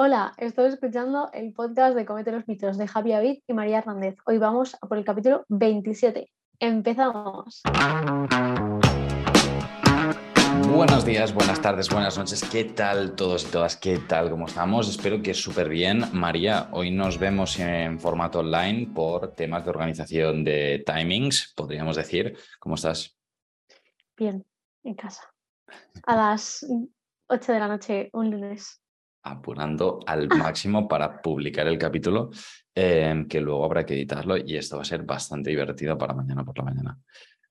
Hola, estoy escuchando el podcast de Comete los mitos de Javi Avid y María Hernández. Hoy vamos a por el capítulo 27. Empezamos. Buenos días, buenas tardes, buenas noches. ¿Qué tal todos y todas? ¿Qué tal? ¿Cómo estamos? Espero que súper bien. María, hoy nos vemos en formato online por temas de organización de timings, podríamos decir. ¿Cómo estás? Bien, en casa. A las 8 de la noche, un lunes apurando al máximo para publicar el capítulo, em, que luego habrá que editarlo y esto va a ser bastante divertido para mañana por la mañana.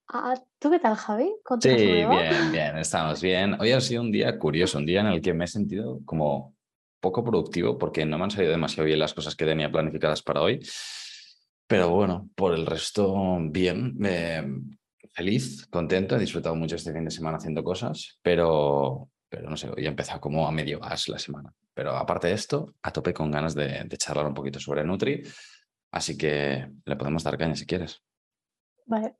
Ah, ¿Tú qué tal, Javi? Sí, bien, bien, estamos bien. Hoy ha sido un día curioso, un día en el que me he sentido como poco productivo porque no me han salido demasiado bien las cosas que tenía planificadas para hoy. Pero bueno, por el resto, bien. feliz, contento, he disfrutado mucho este fin de semana haciendo cosas, pero, pero no sé, hoy he empezado como a medio gas la semana. Pero aparte de esto, a tope con ganas de, charlar un poquito sobre Nutri, así que le podemos dar caña si quieres. Vale.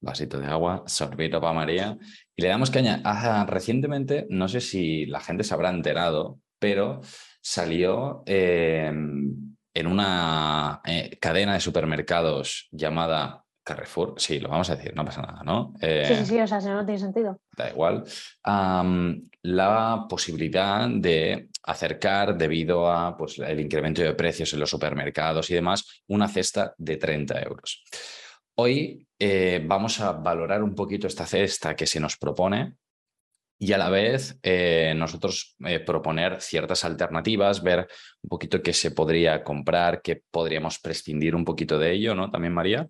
Vasito de agua, sorbito para María. Y le damos caña. Ah, recientemente, no sé si la gente se habrá enterado, pero salió em, en una eh, cadena de supermercados llamada Carrefour, sí, lo vamos a decir, no pasa nada, ¿no? sí, sí, eh, sí, o sea, si no, tiene sentido. Da igual. la posibilidad de acercar, debido a pues, el incremento de precios en los supermercados y demás, una cesta de 30 euros. Hoy eh, vamos a valorar un poquito esta cesta que se nos propone y a la vez eh, nosotros proponer ciertas alternativas, ver un poquito qué se podría comprar, qué podríamos prescindir un poquito de ello, ¿no? También, María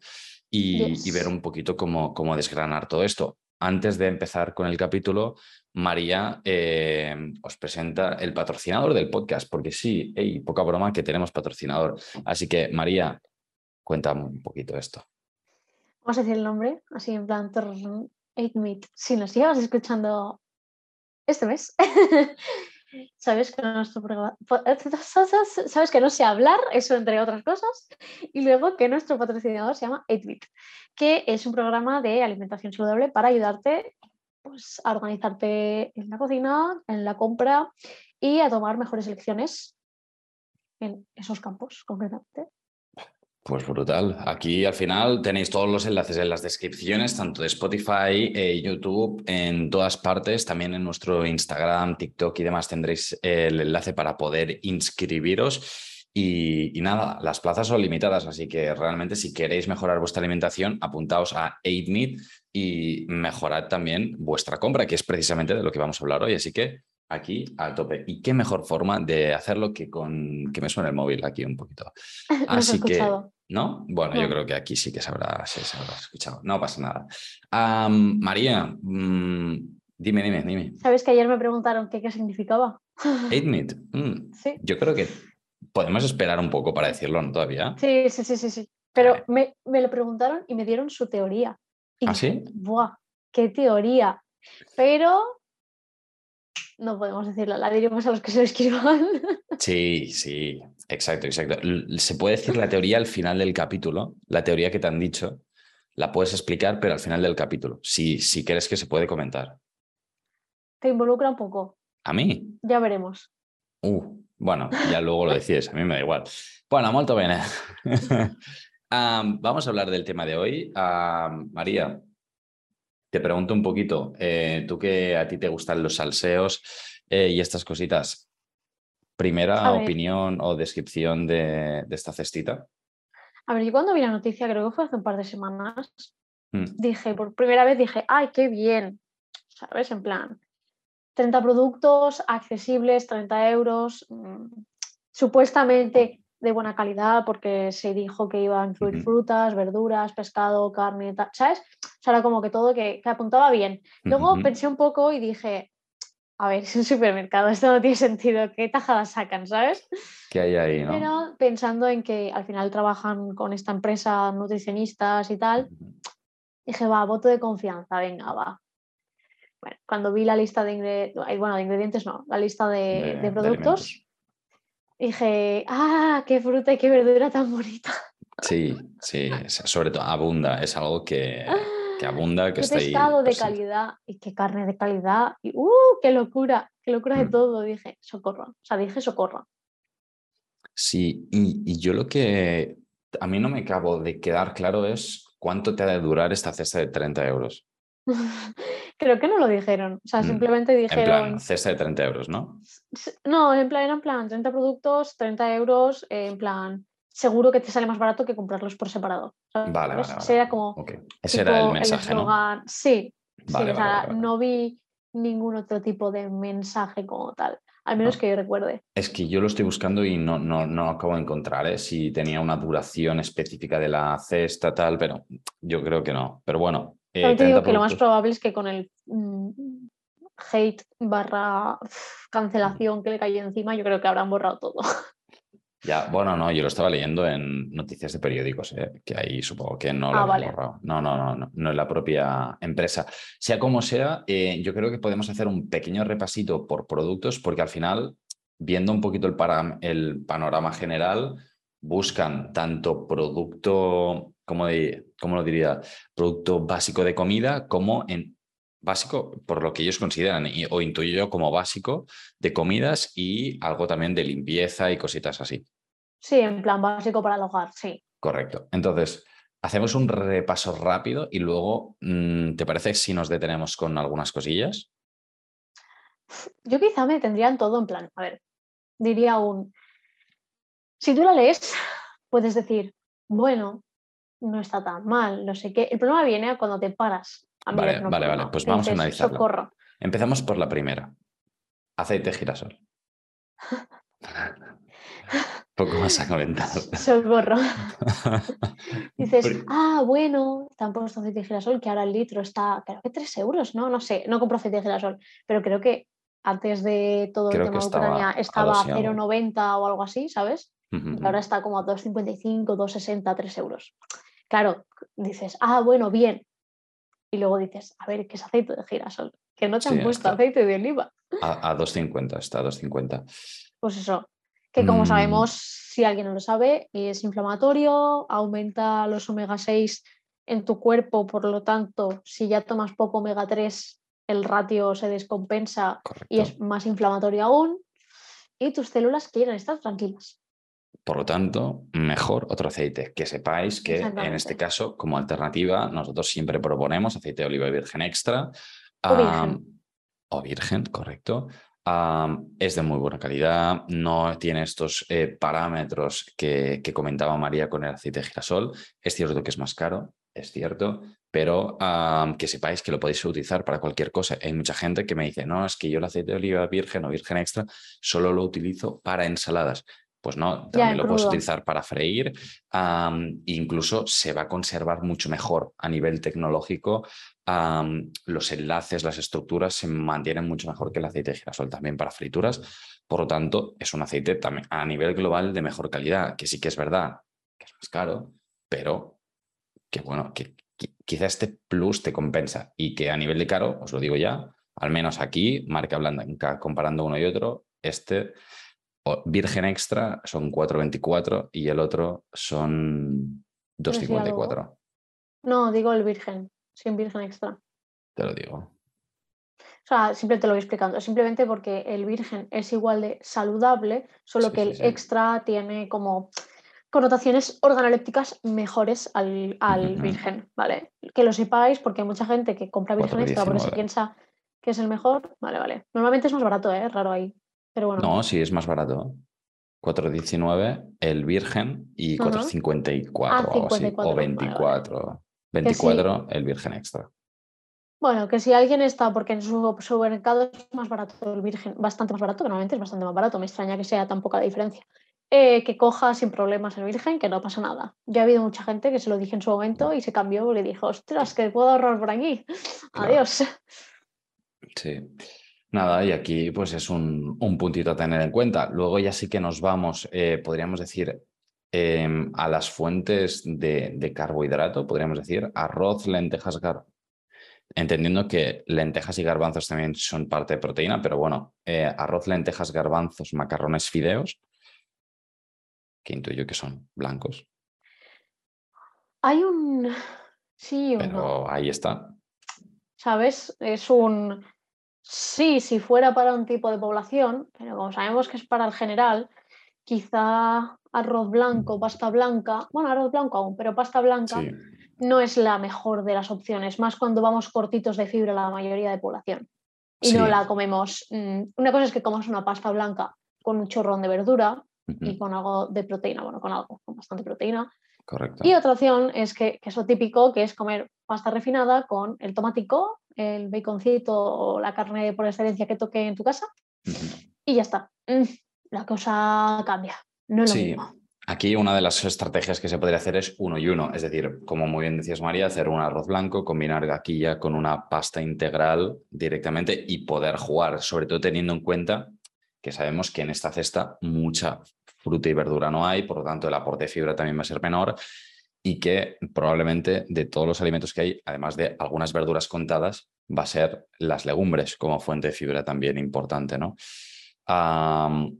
y, ver un poquito cómo, cómo, desgranar todo esto. Antes de empezar con el capítulo, María eh, os presenta el patrocinador del podcast, porque sí, hey, poca broma que tenemos patrocinador. Así que, María, cuéntame un poquito esto. Vamos a decir el nombre, así en plan 8Meat. Si nos llevas escuchando este mes, sabes que nuestro sabes que no sé hablar, eso entre otras cosas, y luego que nuestro patrocinador se llama 8 que es un programa de alimentación saludable para ayudarte pues, a organizarte en la cocina, en la compra y a tomar mejores elecciones en esos campos concretamente. Pues brutal. Aquí al final tenéis todos los enlaces en las descripciones, tanto de Spotify, eh, YouTube, en todas partes, también en nuestro Instagram, TikTok y demás tendréis el enlace para poder inscribiros. Y, nada, las plazas son limitadas, así que realmente si queréis mejorar vuestra alimentación, apuntaos a 8 y mejorad también vuestra compra, que es precisamente de lo que vamos a hablar hoy. Así que aquí al tope. ¿Y qué mejor forma de hacerlo que con que me suene el móvil aquí un poquito? Así que, ¿no? Bueno, yo creo que aquí sí que se habrá, se, escuchado. No pasa nada. María, mm, dime, dime, dime. ¿Sabes que ayer me preguntaron qué, qué significaba? Eight mm, Sí. Yo creo que podemos esperar un poco para decirlo, ¿no? Todavía. Sí, sí, sí, sí. sí. Pero me, lo preguntaron y me dieron su teoría. ¿Ah, sí? ¡Buah! ¡Qué teoría! Pero no podemos decirlo, la diremos a los que se lo escriban. Sí, sí, exacto, exacto. Se puede decir la teoría al final del capítulo, la teoría que te han dicho, la puedes explicar, pero al final del capítulo, si, si crees que se puede comentar. Te involucra un poco. ¿A mí? Ya veremos. Uh, bueno, ya luego lo decides, a mí me da igual. Bueno, molto bene. vamos a hablar del tema de hoy. María, te pregunto un poquito, eh, tú que a ti te gustan los salseos eh, y estas cositas, primera opinión o descripción de, esta cestita. A ver, yo cuando vi la noticia, creo que fue hace un par de semanas, mm. dije, por primera vez dije, ay, qué bien, ¿sabes? En plan, 30 productos accesibles, 30 euros, mm, supuestamente de buena calidad porque se dijo que iba a incluir frutas, verduras, pescado, carne, ¿sabes? O sea, era como que todo que, apuntaba bien. Luego pensé un poco y dije, a ver, es un supermercado, esto no tiene sentido, ¿qué tajadas sacan, sabes? ¿Qué hay ahí, no? Pero pensando en que al final trabajan con esta empresa nutricionistas y tal, dije, va, voto de confianza, venga, va. Bueno, cuando vi la lista de, bueno, de ingredientes, no, la lista de, productos, dije, ah, qué fruta y qué verdura tan bonita. Sí, sí, sobre todo abunda, es algo que, que abunda, que qué está ahí. pescado de presente. calidad y qué carne de calidad. Y ¡uh! ¡Qué locura! ¡Qué locura de Mm. todo! Dije, socorro. O sea, dije socorro. Sí, y, y yo lo que a mí no me acabo de quedar claro es cuánto te ha de durar esta cesta de 30 euros. Creo que no lo dijeron. O sea, Mm, simplemente En plan, dijeron. cesta de 30 euros, ¿no? No, en plan, era en plan 30 productos, 30 euros, eh, en plan, seguro que te sale más barato que comprarlos por separado. ¿sabes? Vale, vale, Ese era vale. como. Ese era el mensaje, ¿no? Sí, sí, Vale, o vale, sea, vale, vale. no vi ningún otro tipo de mensaje como tal, al menos que yo recuerde. Es que yo lo estoy buscando y no, no, no acabo de encontrar ¿eh? si tenía una duración específica de la cesta, tal, pero yo creo que no. Pero bueno, eh, También te digo 30 que lo más probable es que con el mm, hate barra cancelación que le cayó encima, yo creo que habrán borrado todo. Ya, bueno, no, yo lo estaba leyendo en noticias de periódicos, ¿eh? que ahí supongo que no lo Ah, vale. borrado. No, no, no, no, no es la propia empresa. Sea como sea, eh, yo creo que podemos hacer un pequeño repasito por productos, porque al final, viendo un poquito el panorama general, buscan tanto producto, como ¿cómo lo diría? Producto básico de comida, como en básico, por lo que ellos consideran, y- o intuyo yo como básico, de comidas y algo también de limpieza y cositas así. Sí, en plan básico para el hogar, sí. Correcto. Entonces, hacemos un repaso rápido y luego, mm, ¿te parece si nos detenemos con algunas cosillas? Yo quizá me tendrían todo en plan, a ver, diría un, si tú la lees, puedes decir, bueno, no está tan mal, no sé qué. El problema viene cuando te paras. A Vale, vale, vale, pues vamos a analizarlo. Socorro. Empezamos por la primera. Aceite de girasol. Poco más a comentar. Socorro. Dices, ah, bueno, te han puesto aceite de girasol, que ahora el litro está, creo que 3 euros, ¿no? No sé, no compro aceite de girasol, pero creo que antes de todo Creo el tema de Ucrania estaba a y algo. 0,90 o algo así, ¿sabes? Y ahora está como a 2,55, 2,60, 3 euros. Claro, dices, ah, bueno, bien. Y luego dices, a ver, ¿qué es aceite de girasol? Que no te Sí, han puesto está. aceite de oliva. A, a 2.50, está a 2.50. Pues eso, que como Mm. sabemos, si alguien no lo sabe, es inflamatorio, aumenta los omega 6 en tu cuerpo, por lo tanto, si ya tomas poco omega 3, el ratio se descompensa Correcto. y es más inflamatorio aún, y tus células quieren estar tranquilas. Por lo tanto, mejor otro aceite. Que sepáis que en este caso, como alternativa, nosotros siempre proponemos aceite de oliva virgen extra. O virgen. am, o virgen, correcto. Es de muy buena calidad, no tiene estos eh, parámetros que, que comentaba María con el aceite de girasol. Es cierto que es más caro, es cierto, pero que sepáis que lo podéis utilizar para cualquier cosa. Hay mucha gente que me dice, no, es que yo el aceite de oliva virgen o virgen extra solo lo utilizo para ensaladas. Pues no, también lo puedes utilizar para freír. incluso se va a conservar mucho mejor a nivel tecnológico. los enlaces, las estructuras se mantienen mucho mejor que el aceite de girasol también para frituras. Por lo tanto, es un aceite también a nivel global de mejor calidad, que sí que es verdad que es más caro, pero que bueno, que qui- quizá este plus te compensa y que a nivel de caro, os lo digo ya, al menos aquí, marca blanca, comparando uno y otro, este Virgen Extra son 4,24 y el otro son Pero sí, 2,54. No, digo el virgen, sin virgen extra. Te lo digo. O sea, simplemente lo voy explicando. Simplemente porque el virgen es igual de saludable, solo Sí, que sí, el sí. extra tiene como connotaciones organolépticas mejores al, al virgen, ¿vale? Que lo sepáis porque hay mucha gente que compra virgen extra porque se 4,19. piensa que es el mejor. Vale, vale. Normalmente es más barato, ¿eh? Es raro ahí. Pero bueno. No, sí, es más barato. 4,19 el Virgen y Ajá. 4,54 Ah, o así. 54, O vale, vale. 24. 24 el Virgen Extra. Bueno, que si alguien está, porque en su supermercado es más barato el virgen, bastante más barato, que normalmente es bastante más barato, me extraña que sea tan poca la diferencia. eh, que coja sin problemas el virgen, que no pasa nada. Ya ha habido mucha gente que se lo dije en su momento y se cambió y le dijo, ostras, que puedo ahorrar por aquí. Claro. Adiós. Sí. Nada, y aquí pues es un, un puntito a tener en cuenta. Luego ya sí que nos vamos, eh, podríamos decir, em, a las fuentes de, de carbohidrato, podríamos decir, arroz, lentejas, gar... Entendiendo que lentejas y garbanzos también son parte de proteína, pero bueno, eh, arroz, lentejas, garbanzos, macarrones, fideos, que intuyo que son blancos. Hay un... Sí o pero no. ahí está. ¿Sabes? Es un sí, si fuera para un tipo de población, pero como sabemos que es para el general, quizá arroz blanco, pasta blanca, bueno, arroz blanco aún, pero pasta blanca Sí, no es la mejor de las opciones, más cuando vamos cortitos de fibra la mayoría de población. Y no la comemos. mm, Una cosa es que comas una pasta blanca con un chorrón de verdura y con algo de proteína, bueno, con algo, con bastante proteína. Correcto. Y otra opción es que, que es lo típico, que es comer pasta refinada con el tomatico, el baconcito o la carne por excelencia que toque en tu casa y ya está. Mm, La cosa cambia. No es lo Sí, mismo. aquí una de las estrategias que se podría hacer es uno y uno, es decir, como muy bien decías María, hacer un arroz blanco, combinar gaquilla con una pasta integral directamente y poder jugar, sobre todo teniendo en cuenta que sabemos que en esta cesta mucha fruta y verdura no hay, por lo tanto el aporte de fibra también va a ser menor y que probablemente de todos los alimentos que hay, además de algunas verduras contadas, va a ser las legumbres como fuente de fibra también importante, ¿no?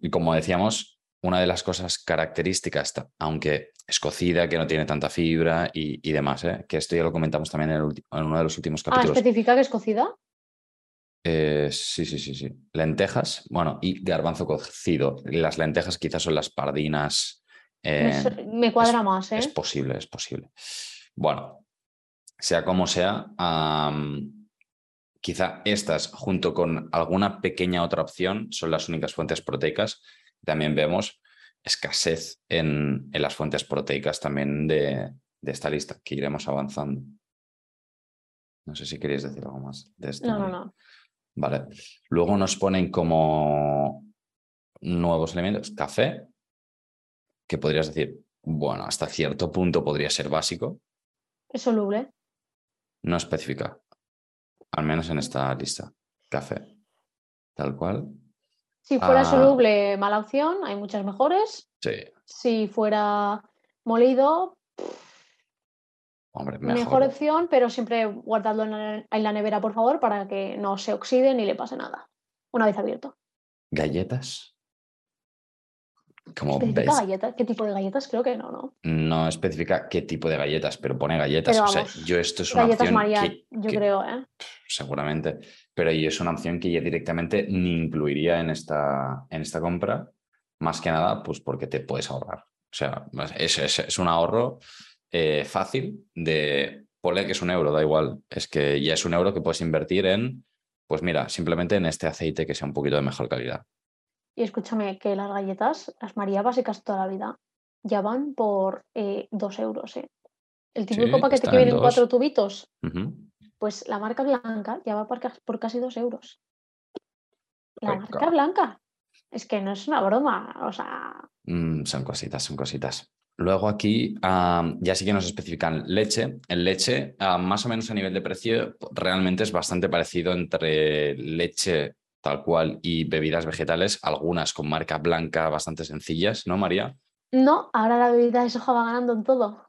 Y como decíamos, una de las cosas características, aunque es cocida, que no tiene tanta fibra y, y demás, ¿eh? que esto ya lo comentamos también en, el en uno de los últimos Ah, capítulos. especifica que es cocida. Eh, sí, sí, sí, sí. Lentejas, bueno, y garbanzo cocido. Las lentejas quizás son las pardinas. Me, eh, su- me cuadra más, ¿eh? es posible, es posible. Bueno, sea como sea, am, quizá estas, junto con alguna pequeña otra opción, son las únicas fuentes proteicas. También vemos escasez en, en las fuentes proteicas también de, de esta lista, que iremos avanzando. No sé si queréis decir algo más de esto. No, no, no. Vale. Luego nos ponen como nuevos elementos. Café, que podrías decir, bueno, hasta cierto punto podría ser básico. Es soluble. No especifica, al menos en esta lista. Café, tal cual. Si fuera Ah. soluble, mala opción, hay muchas mejores. Sí, Si fuera molido, hombre, mejor, mejor. opción, pero siempre guardadlo en la, nevera, por favor, para que no se oxide ni le pase nada. Una vez abierto. Galletas. Como ¿Especifica ves, galletas? ¿Qué tipo de galletas? Creo que no, ¿no? no especifica qué tipo de galletas, pero pone galletas. Pero o sea, yo esto es una Galletas opción María, que- yo que- creo, ¿eh? seguramente, pero es una opción que ya directamente ni incluiría en esta, en esta compra, más que nada, pues porque te puedes ahorrar. O sea, es, es- es un ahorro eh, fácil de, ponle que es un euro, da igual, es que ya es un euro que puedes invertir en, pues mira, simplemente en este aceite que sea un poquito de mejor calidad. Y escúchame, que las galletas, las María básicas toda la vida, ya van por eh, dos euros, ¿eh? El típico Sí, paquete que en vienen dos. cuatro tubitos, pues la marca blanca ya va por, ca- por casi dos euros. La marca blanca. Es que no es una broma, o sea, Mm, son cositas, son cositas. Luego aquí ya sí que nos especifican leche. En leche, más o menos a nivel de precio, realmente es bastante parecido entre leche tal cual y bebidas vegetales, algunas con marca blanca bastante sencillas, ¿no, María? no, ahora la bebida de soja va ganando en todo.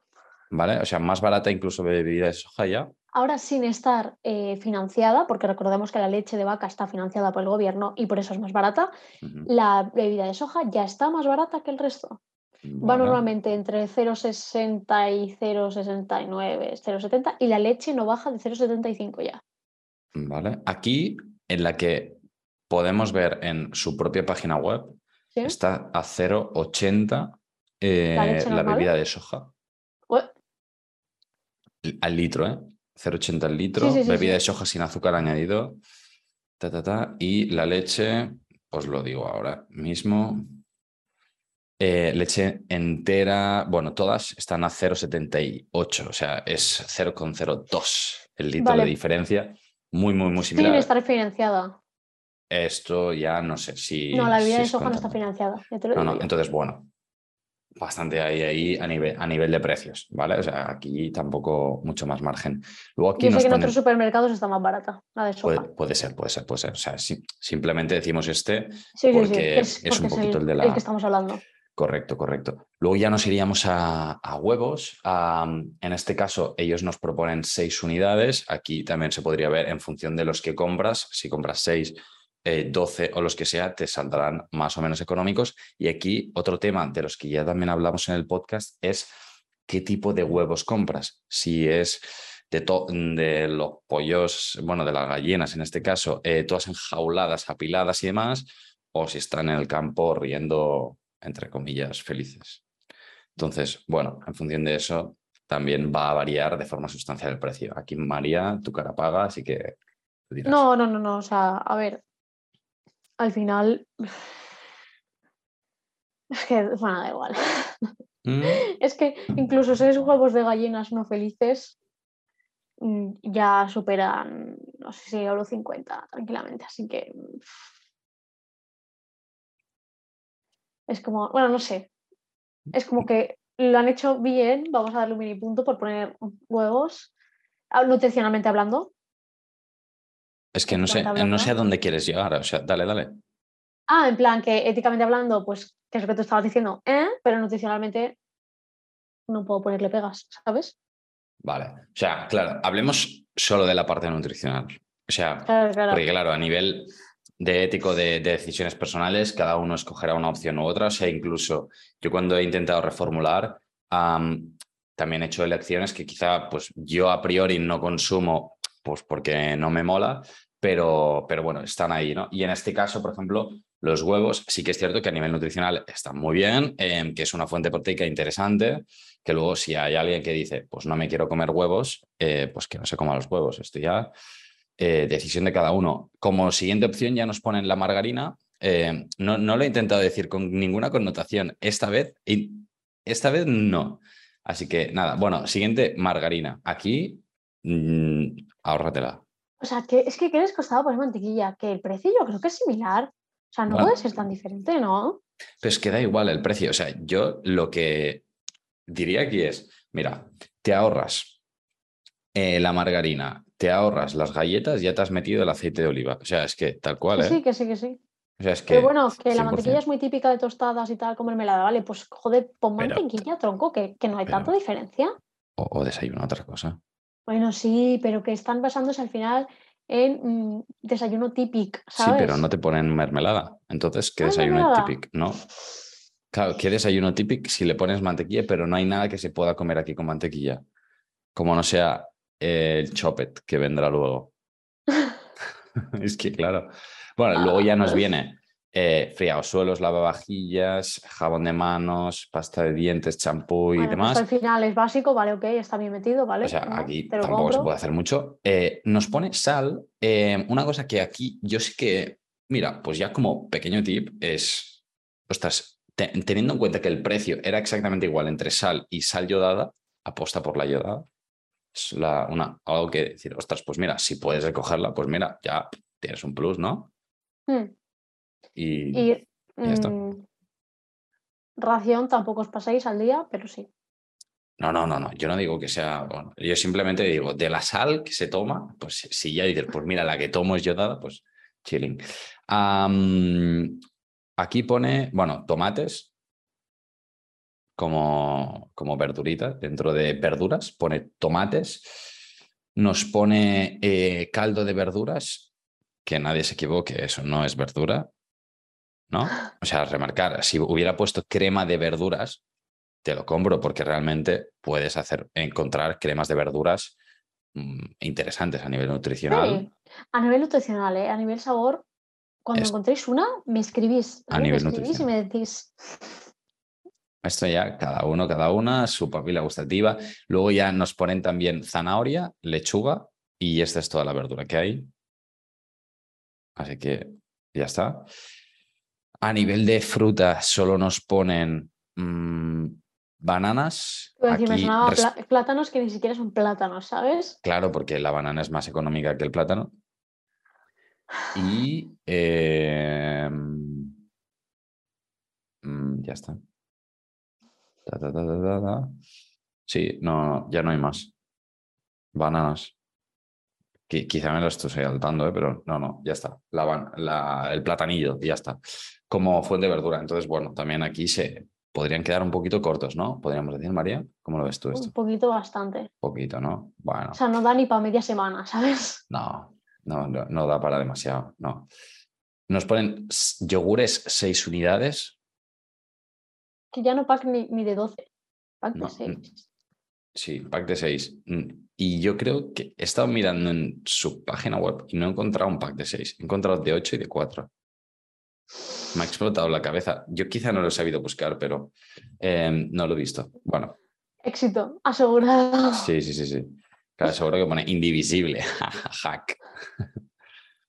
¿Vale? O sea, más barata incluso bebida de soja ya. Ahora sin estar eh, financiada, porque recordemos que la leche de vaca está financiada por el gobierno y por eso es más barata, la bebida de soja ya está más barata que el resto. Va normalmente entre 0,60 y 0,69, 0,70 y la leche no baja de 0,75 ya. Vale. Aquí, en la que podemos ver en su propia página web, ¿sí? está a 0,80 eh, ¿La bebida de soja. Al litro, ¿eh? 0,80 al litro, Sí, sí, sí, bebida de soja sin azúcar añadido, ta, ta, ta, y la leche, os lo digo ahora mismo, eh, leche entera, bueno, todas están a 0,78, o sea, es 0,02 el litro Vale. de diferencia, muy, muy, muy similar. estar financiada. Esto ya no sé si... No, la bebida si de soja no está financiada. ya te lo No, digo no, entonces, bueno, bastante ahí, ahí a nivel, a nivel de precios, ¿vale? O sea, aquí tampoco mucho más margen. Luego aquí Yo sé que en otros supermercados está más barata la de soja. Puede, puede ser, puede ser, puede ser. O sea, si- simplemente decimos este, sí, sí, sí, porque que es, es un poquito el, el de el la- que estamos hablando. Correcto, correcto. Luego ya nos iríamos a, huevos. En este caso, ellos nos proponen seis unidades. Aquí también se podría ver en función de los que compras. Si compras seis, eh, 12 o los que sea, te saldrán más o menos económicos. Y aquí otro tema de los que ya también hablamos en el podcast es qué tipo de huevos compras. Si es de, de los pollos, bueno, de las gallinas en este caso, eh, todas enjauladas, apiladas y demás, o si están en el campo riendo, entre comillas, felices. Entonces, bueno, en función de eso, también va a variar de forma sustancial el precio. Aquí, María, tu cara paga, así que... No, no, no, no, o sea, a ver, al final... Es que, bueno, da igual. Mm. Es que incluso seis huevos de gallinas no felices mm, ya superan, no sé si euro 50 tranquilamente, así que es como, bueno, no sé, es como que lo han hecho bien, vamos a darle un mini punto por poner huevos, ah, nutricionalmente hablando. Es que no sé, no sé a dónde quieres llegar, o sea, dale, dale. Ah, en plan que éticamente hablando, pues, que es lo que tú estabas diciendo, ¿eh? pero nutricionalmente no puedo ponerle pegas, ¿sabes? Vale, o sea, claro, hablemos solo de la parte nutricional. O sea, porque claro, a nivel de ético de, decisiones personales, cada uno escogerá una opción u otra. O sea, incluso yo cuando he intentado reformular, también he hecho elecciones que quizá pues yo a priori no consumo pues porque no me mola, pero, pero bueno, están ahí, ¿no? Y en este caso, por ejemplo, los huevos sí que es cierto que a nivel nutricional están muy bien, em, que es una fuente proteica interesante, que luego si hay alguien que dice, pues no me quiero comer huevos, eh, pues que no se coma los huevos. Esto ya eh, decisión de cada uno. Como siguiente opción ya nos ponen la margarina. Eh, no, no, lo he intentado decir con ninguna connotación. Esta vez, esta vez no. Así que nada, bueno, siguiente, margarina. Aquí, mmm, ahórratela. O sea, que es que ¿qué les costaba poner mantequilla? Que el precio yo creo que es similar. O sea, no puede ser tan diferente, ¿no? Pues que da igual el precio. O sea, yo lo que diría aquí es, mira, te ahorras eh, la margarina, te ahorras las galletas, ya te has metido el aceite de oliva. O sea, es que tal cual, ¿eh? Sí, que sí, que sí. O sea, es que Pero bueno, que la mantequilla es muy típica de tostadas y tal, como mermelada, ¿vale? Pues joder, pon mantequilla, tronco, que, que no hay tanta diferencia. O, o desayuno otra cosa. Bueno, sí, pero que están basándose al final en mm, desayuno típico, ¿sabes? Sí, pero no te ponen mermelada. Entonces, ¿qué desayuno típico? No. Claro, ¿qué desayuno típico si le pones mantequilla, pero no hay nada que se pueda comer aquí con mantequilla? Como no sea el chopet que vendrá luego. es que, claro. Bueno, luego ya nos viene eh, suelos, lavavajillas, jabón de manos, pasta de dientes, champú y pues demás. al final es básico, vale, ok, está bien metido, ¿vale? O sea, aquí tampoco se puede hacer mucho. Eh, nos pone sal. Eh, una cosa que aquí yo sí que, mira, pues ya como pequeño tip es, ostras, teniendo en cuenta que el precio era exactamente igual entre sal y sal yodada, aposta por la yodada es la, una, algo que decir, ostras, pues mira, si puedes recogerla, pues mira, ya tienes un plus, ¿no? Hmm. Y, ya está. Mm, ración tampoco os pasáis al día, pero sí. No, no, no, no. Yo no digo que sea. Bueno, yo simplemente digo, de la sal que se toma, pues si ya dices, pues mira, la que tomo es yodada, pues chilling. aquí pone, bueno, tomates, como, como verdurita. Dentro de verduras pone tomates, nos pone eh, caldo de verduras, que nadie se equivoque, eso no es verdura. ¿No? O sea, remarcar, si hubiera puesto crema de verduras, te lo compro porque realmente puedes hacer, encontrar cremas de verduras mm, interesantes a nivel nutricional. A nivel nutricional, ¿eh? a nivel sabor, cuando encontréis una, me escribís. A nivel me escribís y me decís. Esto ya cada uno, cada una, su papila gustativa. Luego ya nos ponen también zanahoria, lechuga y esta es toda la verdura que hay. Así que ya está. A nivel de fruta solo nos ponen mm, bananas. plátanos que ni siquiera son plátanos, ¿sabes? Claro, porque la banana es más económica que el plátano. Y em, mm, ya está sí, no, ya no hay más. Bananas. quizá me lo estoy saltando, ¿eh? pero no, no, ya está. La, el platanillo, ya está. Como fuente de verdura. Entonces, bueno, también aquí se podrían quedar un poquito cortos, ¿no? Podríamos decir, María, ¿cómo lo ves tú esto? Un poquito bastante. Poquito, ¿no? Bueno. O sea, no da ni para media semana, ¿sabes? No, no, no, no da para demasiado, no. Nos ponen yogures seis unidades, que ya no pack ni, de 12, pack de 6. Sí, pack de 6. Y yo creo que he estado mirando en su página web y no he encontrado un pack de 6. He encontrado de 8 y de 4. Me ha explotado la cabeza. Yo quizá no lo he sabido buscar, pero em, no lo he visto. Bueno. Éxito, asegurado. Sí, sí, sí, sí. Claro, seguro que pone indivisible. Hack.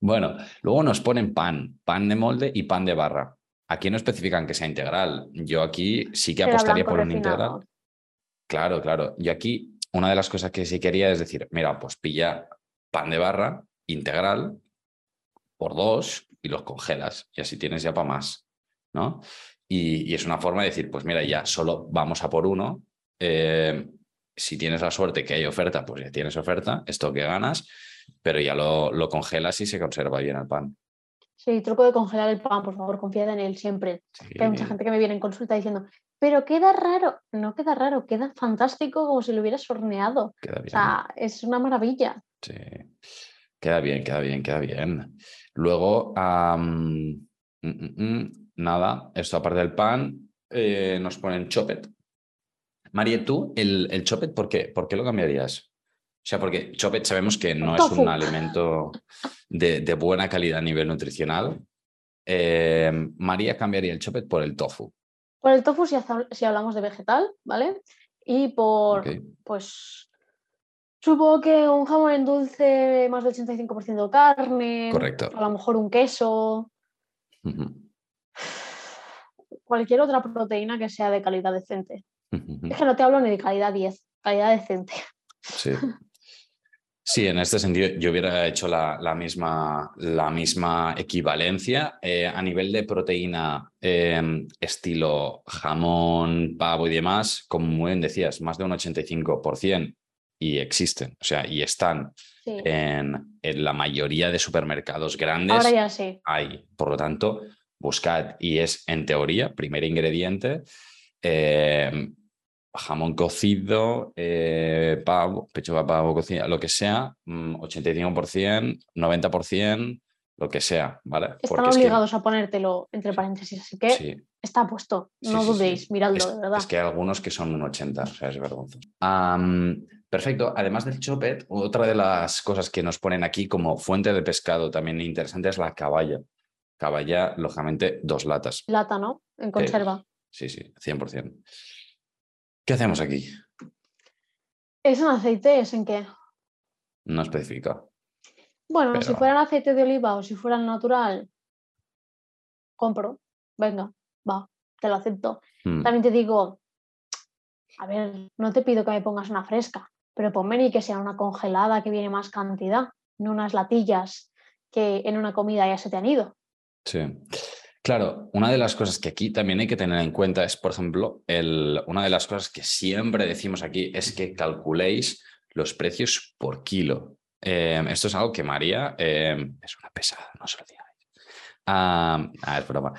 bueno, luego nos ponen pan, pan de molde y pan de barra. Aquí no especifican que sea integral. Yo aquí sí que apostaría por un integral. Claro, claro. Yo aquí una de las cosas que sí quería es decir, mira, pues pilla pan de barra integral por dos y los congelas y así tienes ya para más, ¿no? Y, es una forma de decir, pues mira, ya solo vamos a por uno. Eh, si tienes la suerte que hay oferta, pues ya tienes oferta, esto que ganas, pero ya lo, lo congelas y se conserva bien el pan. Sí, truco de congelar el pan, por favor, confía en él siempre. hay mucha gente que me viene en consulta diciendo, pero queda raro. No queda raro, queda fantástico como si lo hubieras horneado. O sea, es una maravilla. Sí, queda bien, queda bien, queda bien. Luego, mm, mm, mm, nada, esto aparte del pan, eh, nos ponen chopet. María, tú, el, el chopet, ¿por qué? ¿por qué lo cambiarías? O sea, porque chopet sabemos que no es un alimento de, buena calidad a nivel nutricional. Eh, María cambiaría el chopet por el tofu. Por el tofu si, hablamos de vegetal, ¿vale? Y por, pues, supongo que un jamón en dulce más del 85% de carne. Correcto. A lo mejor un queso. Cualquier otra proteína que sea de calidad decente. Es que no te hablo ni de calidad 10, calidad decente. Sí. Sí, en este sentido yo hubiera hecho la, misma, la misma, equivalencia eh, a nivel de proteína em, estilo jamón, pavo y demás, como muy bien decías, más de un 85% y existen, o sea, y están en, la mayoría de supermercados grandes. Ahora ya sí. Hay, por lo tanto, buscad y es en teoría, primer ingrediente. Em, jamón cocido, eh, pavo, pecho de pavo cocido, lo que sea, 85%, mm, 90%, lo que sea, ¿vale? Están obligados a ponértelo entre paréntesis, así que está puesto, no dudéis, miradlo, de verdad. Es que hay algunos que son un 80, o sea, es vergonzoso. perfecto, además del chopet, otra de las cosas que nos ponen aquí como fuente de pescado también interesante es la caballa. Caballa, lógicamente, dos latas. Lata, ¿no? En conserva. Sí, sí, 100%. ¿Qué hacemos aquí? ¿Es un aceite? ¿Es en qué? No especifica. Bueno, si fuera aceite de oliva o si fuera natural, compro. Venga, va, te lo acepto. Hmm. También te digo, a ver, no te pido que me pongas una fresca, pero ponme ni que sea una congelada que viene más cantidad, no unas latillas que en una comida ya se te han ido. Sí. Claro, una de las cosas que aquí también hay que tener en cuenta es, por ejemplo, el, una de las cosas que siempre decimos aquí es que calculéis los precios por kilo. Em, esto es algo que María em, es una pesada, no se lo digáis. a ver, broma.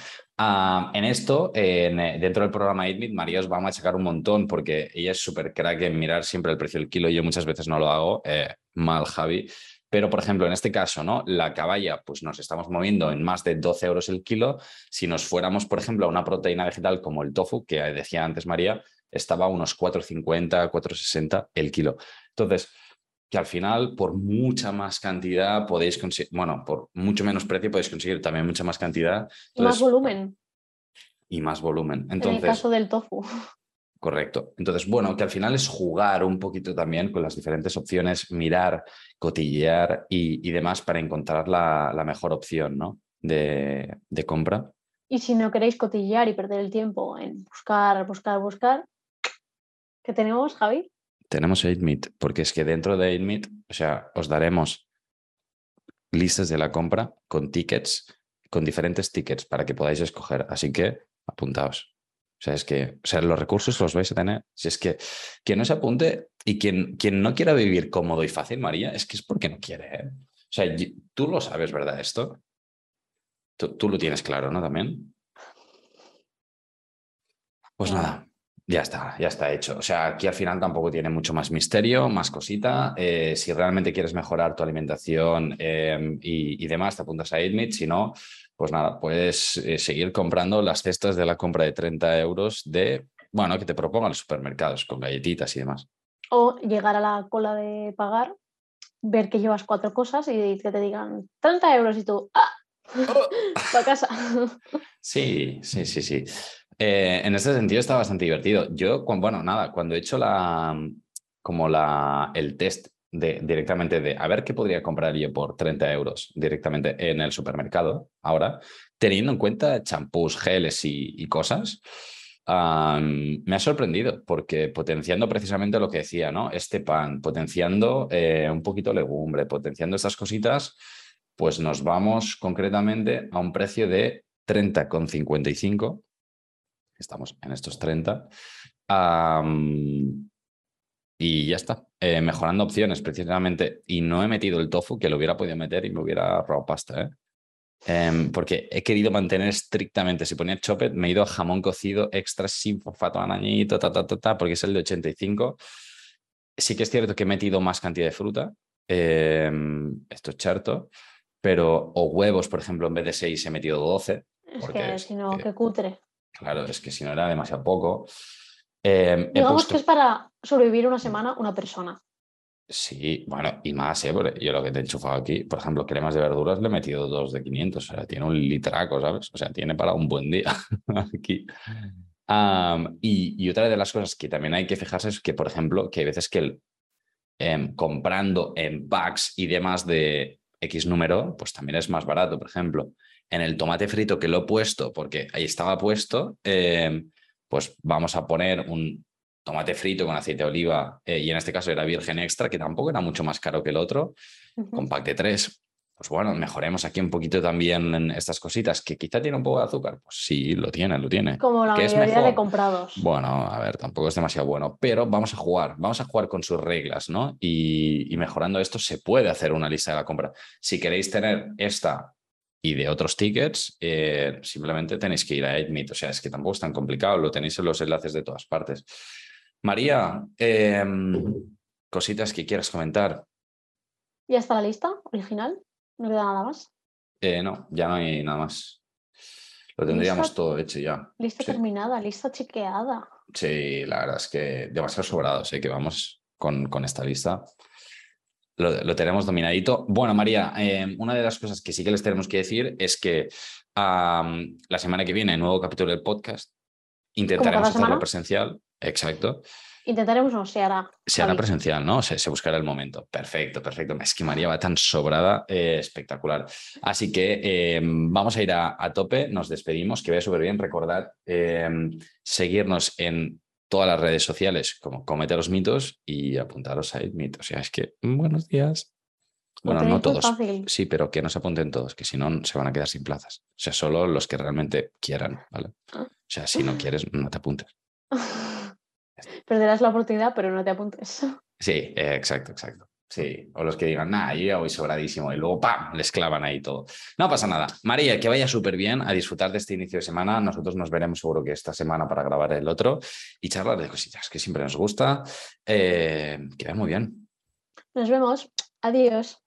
en esto, dentro del programa Eatmeet, María os va a machacar un montón porque ella es súper crack en mirar siempre el precio del kilo. Yo muchas veces no lo hago. Eh, mal, Javi. Pero, por ejemplo, en este caso, ¿no? La caballa, pues nos estamos moviendo en más de 12 euros el kilo. Si nos fuéramos, por ejemplo, a una proteína vegetal como el tofu, que decía antes María, estaba a unos 4,50, 4,60 el kilo. Entonces, que al final, por mucha más cantidad, podéis conseguir, bueno, por mucho menos precio podéis conseguir también mucha más cantidad. y más volumen. Y más volumen. Entonces, en el caso del tofu. Correcto. Entonces, bueno, que al final es jugar un poquito también con las diferentes opciones, mirar, cotillear y, demás para encontrar la, mejor opción ¿no? de, compra. Y si no queréis cotillear y perder el tiempo en buscar, buscar, buscar, ¿qué tenemos, Javi? Tenemos 8 porque es que dentro de 8 o sea, os daremos listas de la compra con tickets, con diferentes tickets para que podáis escoger. Así que apuntaos. Sea, es que o sea, los recursos los vais a tener. Si es que quien no se apunte y quien, quien no quiera vivir cómodo y fácil, María, es que es porque no quiere. ¿eh? O sea, tú lo sabes, ¿verdad? Esto. Tú, lo tienes claro, ¿no? También. Pues nada, ya está, ya está hecho. O sea, aquí al final tampoco tiene mucho más misterio, más cosita. Eh, si realmente quieres mejorar tu alimentación eh, y, demás, te apuntas a Eatmeet. Si no, pues nada, puedes eh, seguir comprando las cestas de la compra de 30 euros de, bueno, que te propongan los supermercados con galletitas y demás. O llegar a la cola de pagar, ver que llevas cuatro cosas y que te digan 30 euros y tú, ¡ah! Para casa. Sí, sí, sí, sí. Eh, en ese sentido está bastante divertido. Yo, bueno, nada, cuando he hecho la, como la, el test directamente de a ver qué podría comprar yo por 30 euros directamente en el supermercado ahora, teniendo en cuenta champús, geles y, cosas, me ha sorprendido porque potenciando precisamente lo que decía, ¿no? Este pan, potenciando eh, un poquito legumbre, potenciando estas cositas, pues nos vamos concretamente a un precio de 30,55. Estamos en estos 30. Y ya está. Eh, mejorando opciones precisamente. Y no he metido el tofu, que lo hubiera podido meter y me hubiera ahorrado pasta. ¿eh? Em, porque he querido mantener estrictamente, si ponía chopet, me he ido a jamón cocido extra sin fosfato anañito, ta, ta, ta, ta, porque es el de 85. Sí que es cierto que he metido más cantidad de fruta, em, esto es cierto, pero o huevos, por ejemplo, en vez de 6 he metido 12. Es que si no, que cutre. Claro, es que si no era demasiado poco. Em, Digamos que es para sobrevivir una semana una persona. Sí, bueno, y más, ¿eh? yo lo que te he enchufado aquí, por ejemplo, cremas de verduras le he metido dos de 500, o sea, tiene un litraco, ¿sabes? O sea, tiene para un buen día aquí. y, otra de las cosas que también hay que fijarse es que, por ejemplo, que hay veces que em, comprando en packs y demás de X número, pues también es más barato. Por ejemplo, en el tomate frito que lo he puesto, porque ahí estaba puesto, em, pues vamos a poner un tomate frito con aceite de oliva, eh, y en este caso era virgen extra, que tampoco era mucho más caro que el otro, con pack de tres. Pues bueno, mejoremos aquí un poquito también en estas cositas, que quizá tiene un poco de azúcar. Pues sí, lo tiene, lo tiene. Como la mayoría de comprados. Bueno, a ver, tampoco es demasiado bueno, pero vamos a jugar, vamos a jugar con sus reglas, ¿no? Y, mejorando esto se puede hacer una lista de la compra. Si queréis tener esta y de otros tickets, eh, simplemente tenéis que ir a Admit. O sea, es que tampoco es tan complicado, lo tenéis en los enlaces de todas partes. María, em, cositas que quieras comentar. ¿Ya está la lista original? ¿No queda nada más? Eh, no, ya no hay nada más. Lo tendríamos todo hecho ya. Lista terminada, lista chequeada. Sí, la verdad es que demasiado sobrado, sé que vamos con, con esta lista. Lo, tenemos dominadito. Bueno, María, em, una de las cosas que sí que les tenemos que decir es que la semana que viene, nuevo capítulo del podcast, intentaremos hacerlo presencial. Exacto. Intentaremos no, se hará. Se hará presencial, ¿no? Se, se, buscará el momento. Perfecto, perfecto. Es que María va tan sobrada, eh, espectacular. Así que eh, vamos a ir a, tope, nos despedimos, que vaya súper bien. Recordad eh, seguirnos en todas las redes sociales como Comete los Mitos y apuntaros a Mitos. O sea, es que buenos días. Bueno, no todos. Sí, pero que no se apunten todos, que si no se van a quedar sin plazas. O sea, solo los que realmente quieran, ¿vale? Ah. O sea, si no quieres, no te apuntes. Perderás la oportunidad, pero no te apuntes. Sí, eh, exacto, exacto. Sí, o los que digan, nada, yo ya voy sobradísimo y luego ¡pam! les clavan ahí todo. No pasa nada. María, que vaya súper bien a disfrutar de este inicio de semana. Nosotros nos veremos seguro que esta semana para grabar el otro y charlar de cositas que siempre nos gusta. Eh, que vaya muy bien. Nos vemos. Adiós.